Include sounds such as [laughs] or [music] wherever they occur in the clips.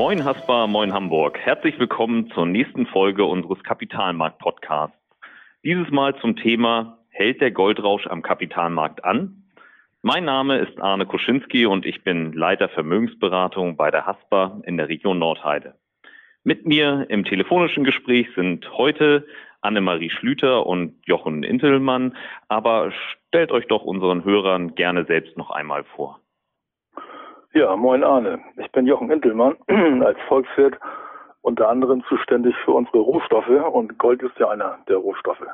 Moin Haspa, moin Hamburg. Herzlich willkommen zur nächsten Folge unseres Kapitalmarkt-Podcasts. Dieses Mal zum Thema Hält der Goldrausch am Kapitalmarkt an? Mein Name ist Arne Koschinski und ich bin Leiter Vermögensberatung bei der Haspa in der Region Nordheide. Mit mir im telefonischen Gespräch sind heute Annemarie Schlüter und Jochen Intelmann, aber stellt euch doch unseren Hörern gerne selbst noch einmal vor. Ja, moin Arne. Ich bin Jochen Intelmann, [clears throat] als Volkswirt unter anderem zuständig für unsere Rohstoffe und Gold ist ja einer der Rohstoffe.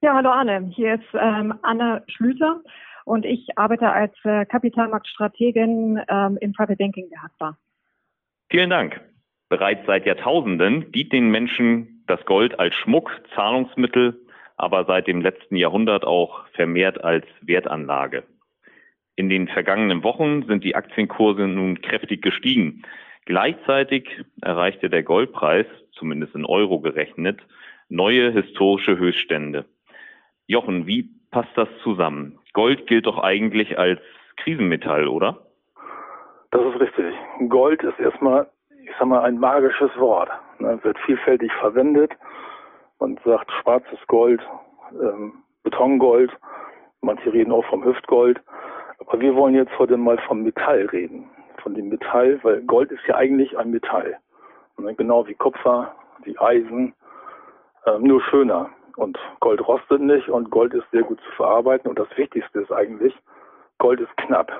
Ja, hallo Anne. Hier ist ähm, Anne Schlüter und ich arbeite als äh, Kapitalmarktstrategin ähm, im Private Banking der HASPA. Vielen Dank. Bereits seit Jahrtausenden dient den Menschen das Gold als Schmuck, Zahlungsmittel, aber seit dem letzten Jahrhundert auch vermehrt als Wertanlage. In den vergangenen Wochen sind die Aktienkurse nun kräftig gestiegen. Gleichzeitig erreichte der Goldpreis, zumindest in Euro gerechnet, neue historische Höchststände. Jochen, wie passt das zusammen? Gold gilt doch eigentlich als Krisenmetall, oder? Das ist richtig. Gold ist erstmal, ich sag mal, ein magisches Wort. Ne, wird vielfältig verwendet. Man sagt schwarzes Gold, ähm, Betongold. Manche reden auch vom Hüftgold. Aber wir wollen jetzt heute mal vom Metall reden. Von dem Metall, weil Gold ist ja eigentlich ein Metall. Genau wie Kupfer, wie Eisen, äh, nur schöner. Und Gold rostet nicht und Gold ist sehr gut zu verarbeiten. Und das Wichtigste ist eigentlich, Gold ist knapp.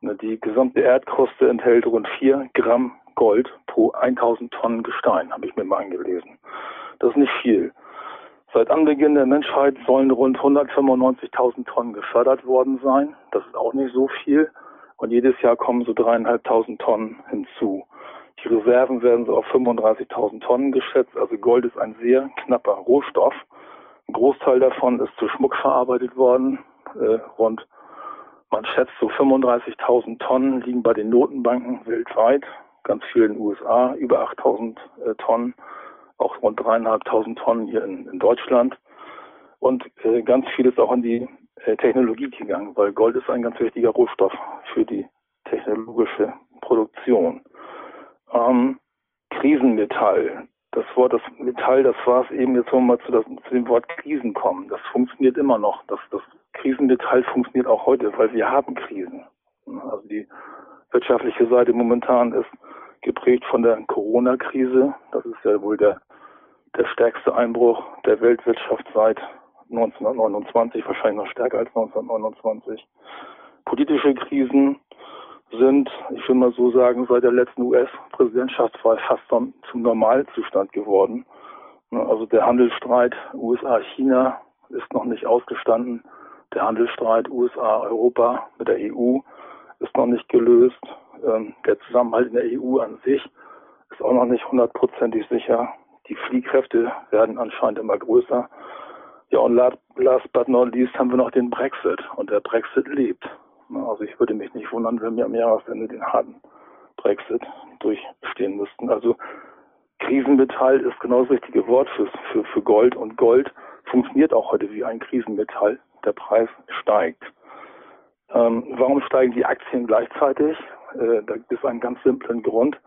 Ne, die gesamte Erdkruste enthält rund 4 Gramm Gold pro 1000 Tonnen Gestein, habe ich mir mal angelesen. Das ist nicht viel. Seit Anbeginn der Menschheit sollen rund 195.000 Tonnen gefördert worden sein. Das ist auch nicht so viel. Und jedes Jahr kommen so dreieinhalbtausend Tonnen hinzu. Die Reserven werden so auf 35.000 Tonnen geschätzt. Also Gold ist ein sehr knapper Rohstoff. Ein Großteil davon ist zu Schmuck verarbeitet worden. Äh, rund, man schätzt so 35.000 Tonnen liegen bei den Notenbanken weltweit. Ganz viel in den USA, über 8.000 äh, Tonnen auch rund dreieinhalbtausend Tonnen hier in, in Deutschland. Und äh, ganz viel ist auch in die äh, Technologie gegangen, weil Gold ist ein ganz wichtiger Rohstoff für die technologische Produktion. Ähm, Krisenmetall. Das Wort, das Metall, das war es eben, jetzt wollen wir mal zu, das, zu dem Wort Krisen kommen. Das funktioniert immer noch. Das, das Krisenmetall funktioniert auch heute, weil wir haben Krisen. Also die wirtschaftliche Seite momentan ist geprägt von der Corona-Krise. Das ist ja wohl der der stärkste Einbruch der Weltwirtschaft seit 1929, wahrscheinlich noch stärker als 1929. Politische Krisen sind, ich will mal so sagen, seit der letzten US-Präsidentschaftswahl fast zum Normalzustand geworden. Also der Handelsstreit USA-China ist noch nicht ausgestanden. Der Handelsstreit USA-Europa mit der EU ist noch nicht gelöst. Ähm, der Zusammenhalt in der EU an sich ist auch noch nicht hundertprozentig sicher. Die Fliehkräfte werden anscheinend immer größer. Ja, und last but not least haben wir noch den Brexit. Und der Brexit lebt. Also ich würde mich nicht wundern, wenn wir am Jahresende den harten Brexit durchstehen müssten. Also Krisenmetall ist genau das richtige Wort für, für, für Gold. Und Gold funktioniert auch heute wie ein Krisenmetall. Der Preis steigt. Ähm, warum steigen die Aktien gleichzeitig? Äh, da gibt es einen ganz simplen Grund,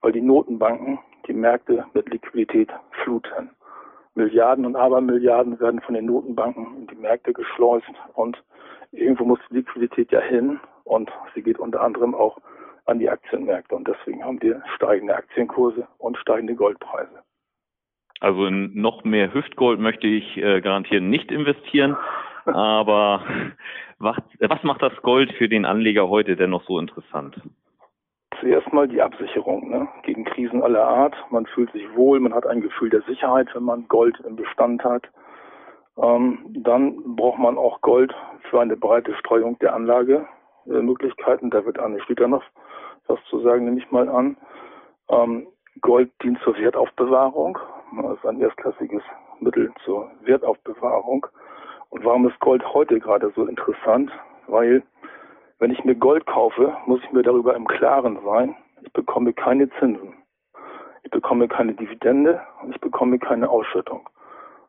weil die Notenbanken die Märkte mit Liquidität fluten. Milliarden und Abermilliarden werden von den Notenbanken in die Märkte geschleust und irgendwo muss die Liquidität ja hin und sie geht unter anderem auch an die Aktienmärkte und deswegen haben wir steigende Aktienkurse und steigende Goldpreise. Also in noch mehr Hüftgold möchte ich äh, garantieren nicht investieren, [laughs] aber was, was macht das Gold für den Anleger heute denn noch so interessant? Zuerst mal die Absicherung ne? gegen Krisen aller Art. Man fühlt sich wohl, man hat ein Gefühl der Sicherheit, wenn man Gold im Bestand hat. Ähm, dann braucht man auch Gold für eine breite Streuung der Anlagemöglichkeiten. Da wird Anne Schlüter noch was zu sagen, nehme ich mal an. Ähm, Gold dient zur Wertaufbewahrung. Das ist ein erstklassiges Mittel zur Wertaufbewahrung. Und warum ist Gold heute gerade so interessant? Weil wenn ich mir Gold kaufe, muss ich mir darüber im Klaren sein, ich bekomme keine Zinsen. Ich bekomme keine Dividende und ich bekomme keine Ausschüttung.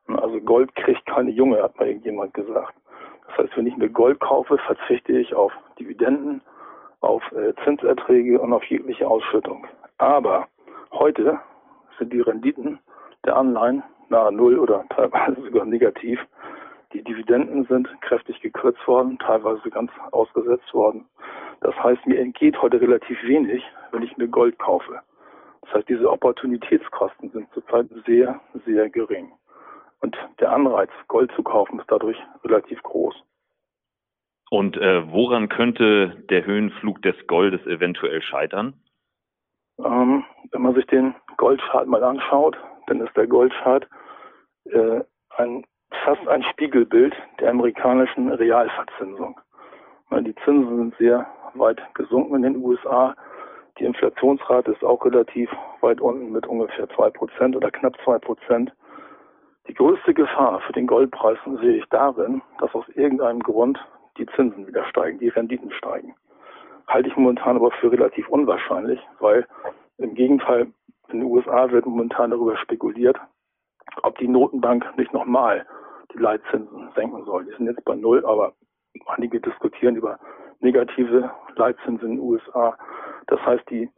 Also Gold kriegt keine Junge, hat mal irgendjemand gesagt. Das heißt, wenn ich mir Gold kaufe, verzichte ich auf Dividenden, auf äh, Zinserträge und auf jegliche Ausschüttung. Aber heute sind die Renditen der Anleihen nahe Null oder teilweise sogar negativ. Die Dividenden sind kräftig gekürzt worden, teilweise ganz ausgesetzt worden. Das heißt, mir entgeht heute relativ wenig, wenn ich mir Gold kaufe. Das heißt, diese Opportunitätskosten sind zurzeit sehr, sehr gering. Und der Anreiz, Gold zu kaufen, ist dadurch relativ groß. Und äh, woran könnte der Höhenflug des Goldes eventuell scheitern? Ähm, wenn man sich den Goldchart mal anschaut, dann ist der Goldchart äh, ein, fast ein Spiegelbild der amerikanischen Realverzinsung. Die Zinsen sind sehr weit gesunken in den USA. Die Inflationsrate ist auch relativ weit unten mit ungefähr zwei Prozent oder knapp zwei Prozent. Die größte Gefahr für den Goldpreis sehe ich darin, dass aus irgendeinem Grund die Zinsen wieder steigen, die Renditen steigen. Halte ich momentan aber für relativ unwahrscheinlich, weil im Gegenteil in den USA wird momentan darüber spekuliert, ob die Notenbank nicht nochmal die Leitzinsen senken soll. Die sind jetzt bei Null, aber einige diskutieren über negative Leitzinsen in den USA. Das heißt, die,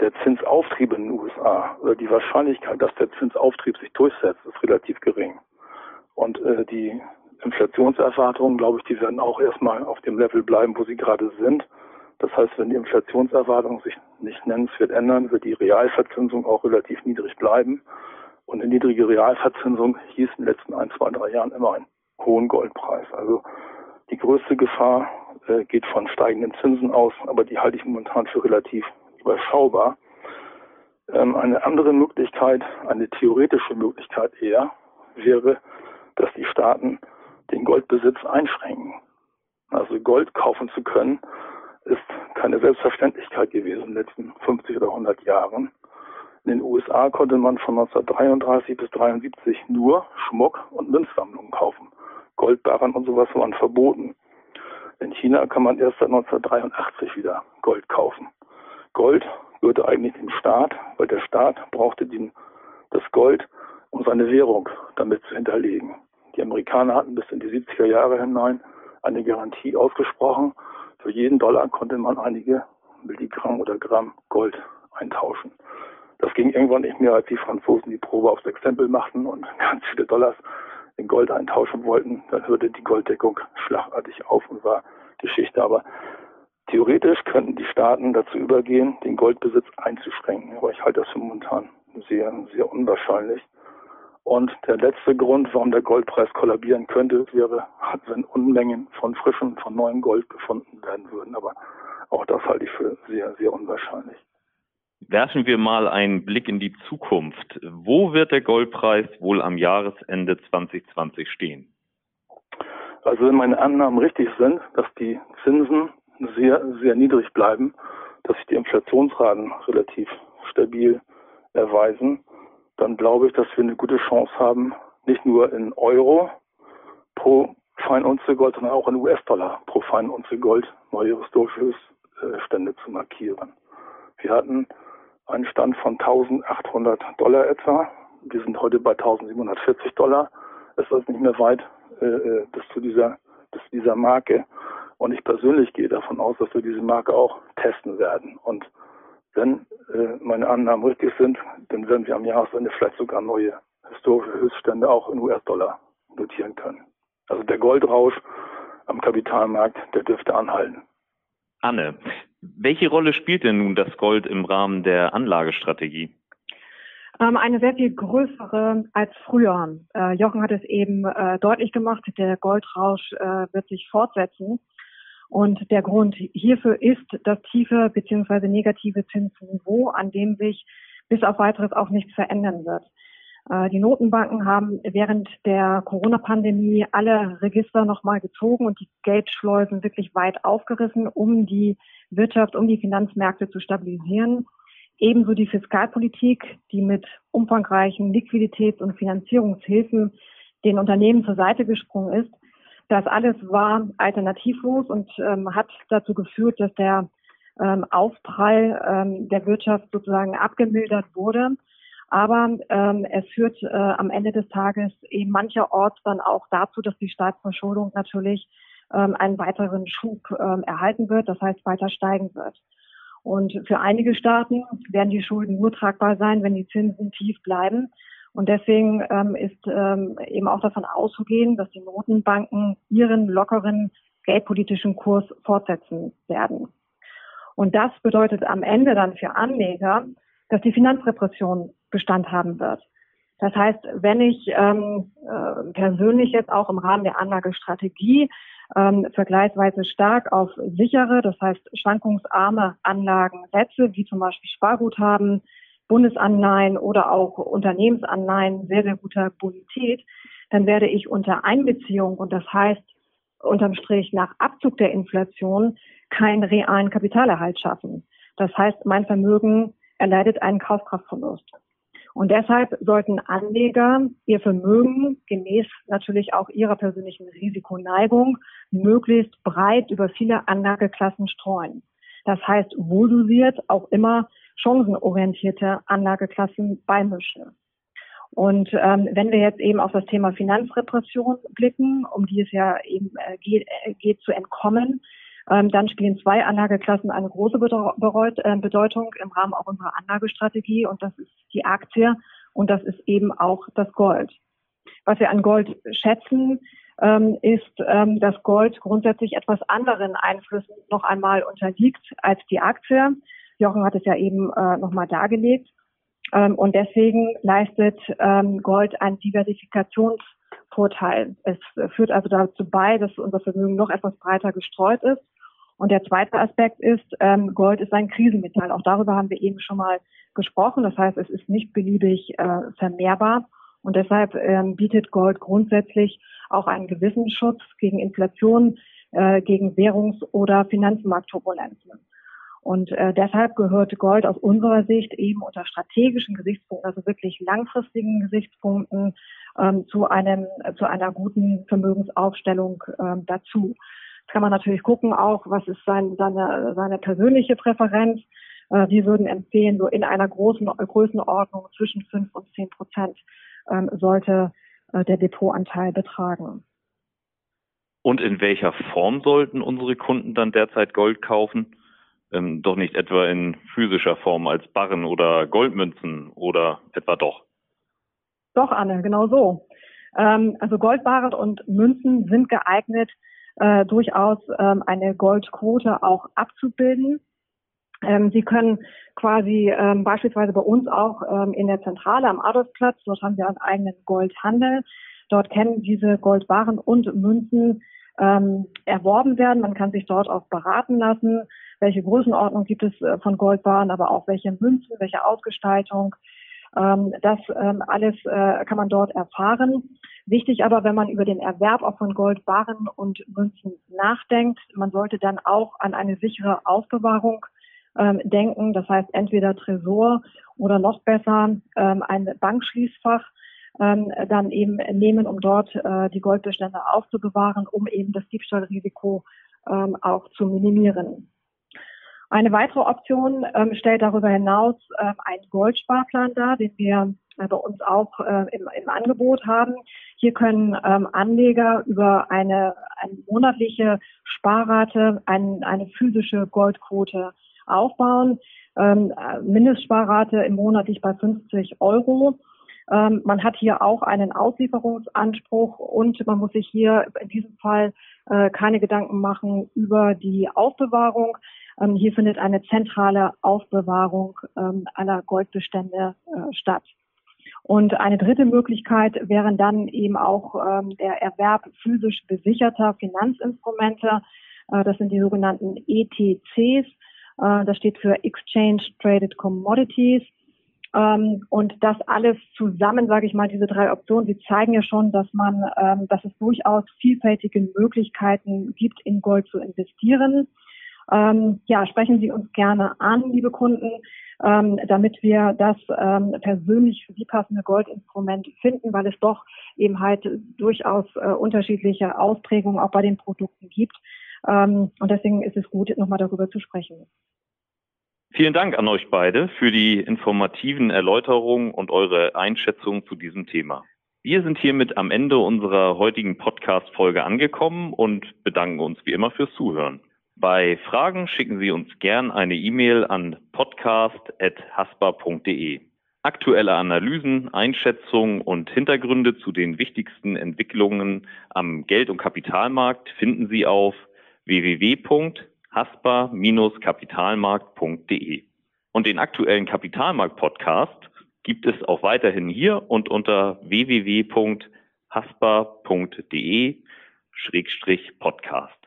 der Zinsauftrieb in den USA oder die Wahrscheinlichkeit, dass der Zinsauftrieb sich durchsetzt, ist relativ gering. Und äh, die Inflationserwartungen, glaube ich, die werden auch erstmal auf dem Level bleiben, wo sie gerade sind. Das heißt, wenn die Inflationserwartungen sich nicht nennenswert ändern, wird die Realverzinsung auch relativ niedrig bleiben. Und eine niedrige Realverzinsung hieß in den letzten ein, zwei, drei Jahren immer einen hohen Goldpreis. Also die größte Gefahr äh, geht von steigenden Zinsen aus, aber die halte ich momentan für relativ überschaubar. Ähm, eine andere Möglichkeit, eine theoretische Möglichkeit eher, wäre, dass die Staaten den Goldbesitz einschränken. Also Gold kaufen zu können, ist keine Selbstverständlichkeit gewesen in den letzten 50 oder 100 Jahren. In den USA konnte man von 1933 bis 1973 nur Schmuck und Münzsammlungen kaufen. Goldbarren und sowas waren verboten. In China kann man erst seit 1983 wieder Gold kaufen. Gold gehörte eigentlich dem Staat, weil der Staat brauchte den, das Gold, um seine Währung damit zu hinterlegen. Die Amerikaner hatten bis in die 70er Jahre hinein eine Garantie ausgesprochen. Für jeden Dollar konnte man einige Milligramm oder Gramm Gold eintauschen. Das ging irgendwann nicht mehr, als die Franzosen die Probe aufs Exempel machten und [laughs] ganz viele Dollars in Gold eintauschen wollten. Dann hörte die Golddeckung schlagartig auf und war Geschichte. Aber theoretisch könnten die Staaten dazu übergehen, den Goldbesitz einzuschränken. Aber ich halte das für momentan sehr, sehr unwahrscheinlich. Und der letzte Grund, warum der Goldpreis kollabieren könnte, wäre, wenn Unmengen von frischem, von neuem Gold gefunden werden würden. Aber auch das halte ich für sehr, sehr unwahrscheinlich. Werfen wir mal einen Blick in die Zukunft. Wo wird der Goldpreis wohl am Jahresende 2020 stehen? Also wenn meine Annahmen richtig sind, dass die Zinsen sehr, sehr niedrig bleiben, dass sich die Inflationsraten relativ stabil erweisen, dann glaube ich, dass wir eine gute Chance haben, nicht nur in Euro pro Feinunze Gold, sondern auch in US-Dollar pro Feinunze Gold neue historische Höchststände zu markieren. Wir hatten einen Stand von 1800 Dollar etwa. Wir sind heute bei 1740 Dollar. Es ist nicht mehr weit äh, äh, bis zu dieser, bis zu dieser Marke. Und ich persönlich gehe davon aus, dass wir diese Marke auch testen werden. Und wenn äh, meine Annahmen richtig sind, dann werden wir am Jahresende vielleicht sogar neue historische Höchststände auch in US-Dollar notieren können. Also der Goldrausch am Kapitalmarkt, der dürfte anhalten. Anne, welche Rolle spielt denn nun das Gold im Rahmen der Anlagestrategie? Ähm, eine sehr viel größere als früher. Äh, Jochen hat es eben äh, deutlich gemacht, der Goldrausch äh, wird sich fortsetzen. Und der Grund hierfür ist das tiefe bzw. negative Zinsniveau, an dem sich bis auf weiteres auch nichts verändern wird. Äh, die Notenbanken haben während der Corona-Pandemie alle Register nochmal gezogen und die Geldschleusen wirklich weit aufgerissen, um die Wirtschaft, um die Finanzmärkte zu stabilisieren. Ebenso die Fiskalpolitik, die mit umfangreichen Liquiditäts- und Finanzierungshilfen den Unternehmen zur Seite gesprungen ist. Das alles war alternativlos und ähm, hat dazu geführt, dass der ähm, Aufprall ähm, der Wirtschaft sozusagen abgemildert wurde. Aber ähm, es führt äh, am Ende des Tages eben mancherorts dann auch dazu, dass die Staatsverschuldung natürlich ähm, einen weiteren Schub ähm, erhalten wird, das heißt weiter steigen wird. Und für einige Staaten werden die Schulden nur tragbar sein, wenn die Zinsen tief bleiben. Und deswegen ähm, ist ähm, eben auch davon auszugehen, dass die Notenbanken ihren lockeren geldpolitischen Kurs fortsetzen werden. Und das bedeutet am Ende dann für Anleger, dass die Finanzrepression Bestand haben wird. Das heißt, wenn ich ähm, äh, persönlich jetzt auch im Rahmen der Anlagestrategie ähm, vergleichsweise stark auf sichere, das heißt schwankungsarme Anlagen setze, wie zum Beispiel Sparguthaben, Bundesanleihen oder auch Unternehmensanleihen sehr, sehr guter Bonität, dann werde ich unter Einbeziehung und das heißt unterm Strich nach Abzug der Inflation keinen realen Kapitalerhalt schaffen. Das heißt, mein Vermögen erleidet einen Kaufkraftverlust. Und deshalb sollten Anleger ihr Vermögen gemäß natürlich auch ihrer persönlichen Risikoneigung möglichst breit über viele Anlageklassen streuen. Das heißt, wohldosiert auch immer chancenorientierte Anlageklassen beimischen. Und ähm, wenn wir jetzt eben auf das Thema Finanzrepression blicken, um die es ja eben äh, geht, äh, geht zu entkommen, ähm, dann spielen zwei Anlageklassen eine große äh, Bedeutung im Rahmen auch unserer Anlagestrategie und das ist die Aktie und das ist eben auch das Gold. Was wir an Gold schätzen, ähm, ist, ähm, dass Gold grundsätzlich etwas anderen Einflüssen noch einmal unterliegt als die Aktie. Jochen hat es ja eben äh, nochmal dargelegt. Ähm, und deswegen leistet ähm, Gold einen Diversifikationsvorteil. Es führt also dazu bei, dass unser Vermögen noch etwas breiter gestreut ist. Und der zweite Aspekt ist, ähm, Gold ist ein Krisenmetall. Auch darüber haben wir eben schon mal gesprochen. Das heißt, es ist nicht beliebig äh, vermehrbar. Und deshalb ähm, bietet Gold grundsätzlich auch einen gewissen Schutz gegen Inflation, äh, gegen Währungs- oder Finanzmarktturbulenzen. Und äh, deshalb gehört Gold aus unserer Sicht eben unter strategischen Gesichtspunkten, also wirklich langfristigen Gesichtspunkten, ähm, zu einem zu einer guten Vermögensaufstellung ähm, dazu. Kann man natürlich gucken, auch was ist sein, seine seine persönliche Präferenz. Äh, wir würden empfehlen, so in einer großen Größenordnung zwischen fünf und zehn Prozent ähm, sollte äh, der Depotanteil betragen. Und in welcher Form sollten unsere Kunden dann derzeit Gold kaufen? ähm, doch nicht etwa in physischer Form als Barren oder Goldmünzen oder etwa doch? Doch, Anne, genau so. Ähm, also Goldbarren und Münzen sind geeignet, äh, durchaus ähm, eine Goldquote auch abzubilden. Ähm, Sie können quasi ähm, beispielsweise bei uns auch ähm, in der Zentrale am Adolfsplatz, dort haben wir einen eigenen Goldhandel. Dort kennen diese Goldbarren und Münzen ähm, erworben werden. Man kann sich dort auch beraten lassen welche Größenordnung gibt es äh, von Goldbahnen, aber auch welche Münzen, welche Ausgestaltung. Ähm, das ähm, alles äh, kann man dort erfahren. Wichtig aber, wenn man über den Erwerb auch von Goldbarren und Münzen nachdenkt, man sollte dann auch an eine sichere Aufbewahrung ähm, denken. Das heißt entweder Tresor oder noch besser ein Bankschließfach dann eben nehmen, um dort äh, die Goldbestände aufzubewahren, um eben das Diebstahlrisiko auch zu minimieren. Eine weitere Option ähm, stellt darüber hinaus ähm, einen Goldsparplan dar, den wir äh, bei uns auch äh, im, im, Angebot haben. Hier können ähm, Anleger über eine, eine monatliche Sparrate ein, eine physische Goldquote aufbauen. Ähm, Mindestsparrate im Monat liegt bei 50 Euro. Ähm, man hat hier auch einen Auslieferungsanspruch und man muss sich hier in diesem Fall äh, keine Gedanken machen über die Aufbewahrung. Ähm, hier findet eine zentrale Aufbewahrung ähm, aller Goldbestände äh, statt. Und eine dritte Möglichkeit wären dann eben auch ähm, der Erwerb physisch besicherter Finanzinstrumente. Äh, das sind die sogenannten ETCs. Äh, das steht für Exchange Traded Commodities. Ähm, und das alles zusammen, sage ich mal, diese drei Optionen, die zeigen ja schon, dass man, ähm, dass es durchaus vielfältige Möglichkeiten gibt, in Gold zu investieren. Ähm, ja, sprechen Sie uns gerne an, liebe Kunden, ähm, damit wir das ähm, persönlich für Sie passende Goldinstrument finden, weil es doch eben halt durchaus äh, unterschiedliche Ausprägungen auch bei den Produkten gibt. Ähm, und deswegen ist es gut, nochmal darüber zu sprechen. Vielen Dank an euch beide für die informativen Erläuterungen und eure Einschätzung zu diesem Thema. Wir sind hiermit am Ende unserer heutigen Podcast-Folge angekommen und bedanken uns wie immer fürs Zuhören. Bei Fragen schicken Sie uns gern eine E-Mail an podcast.haspa.de. Aktuelle Analysen, Einschätzungen und Hintergründe zu den wichtigsten Entwicklungen am Geld- und Kapitalmarkt finden Sie auf www.haspa-kapitalmarkt.de. Und den aktuellen Kapitalmarkt-Podcast gibt es auch weiterhin hier und unter www.haspa.de-podcast.